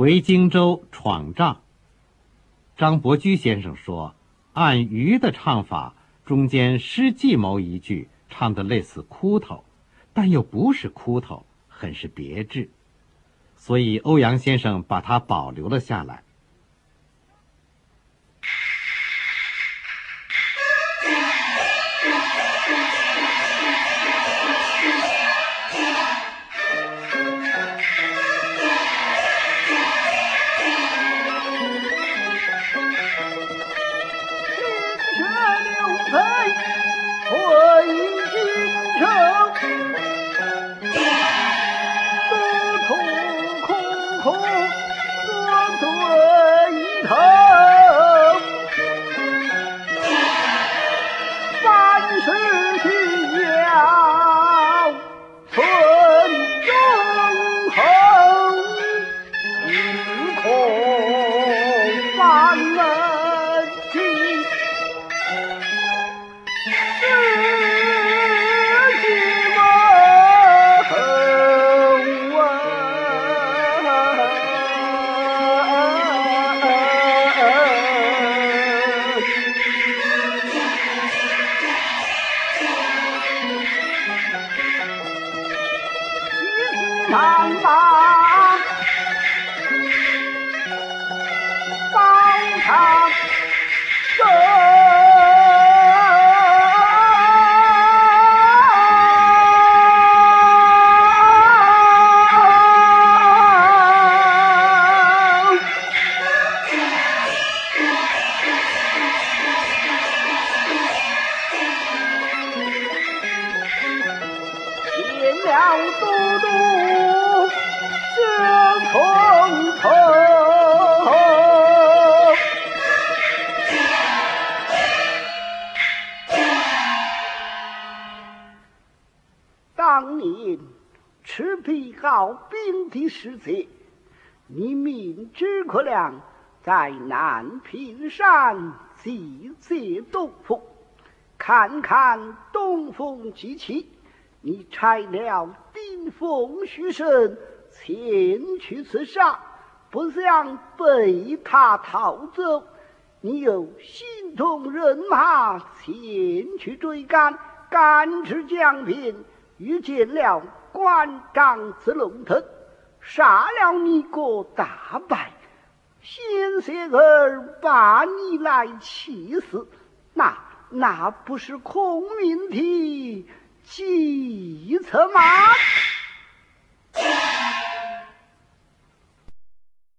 回荆州闯帐。张伯驹先生说，按余的唱法，中间失计谋一句，唱的类似哭头，但又不是哭头，很是别致，所以欧阳先生把它保留了下来。有贼退兵。把高堂。了。是贼，你明知可量，在南屏山集结东风，看看东风机器，你拆了丁奉徐盛，前去刺杀，不想被他逃走，你又心痛人马前去追赶，赶至江边，遇见了关张子龙腾。杀了你个大败，先生儿把你来气死，那那不是孔明的计策吗？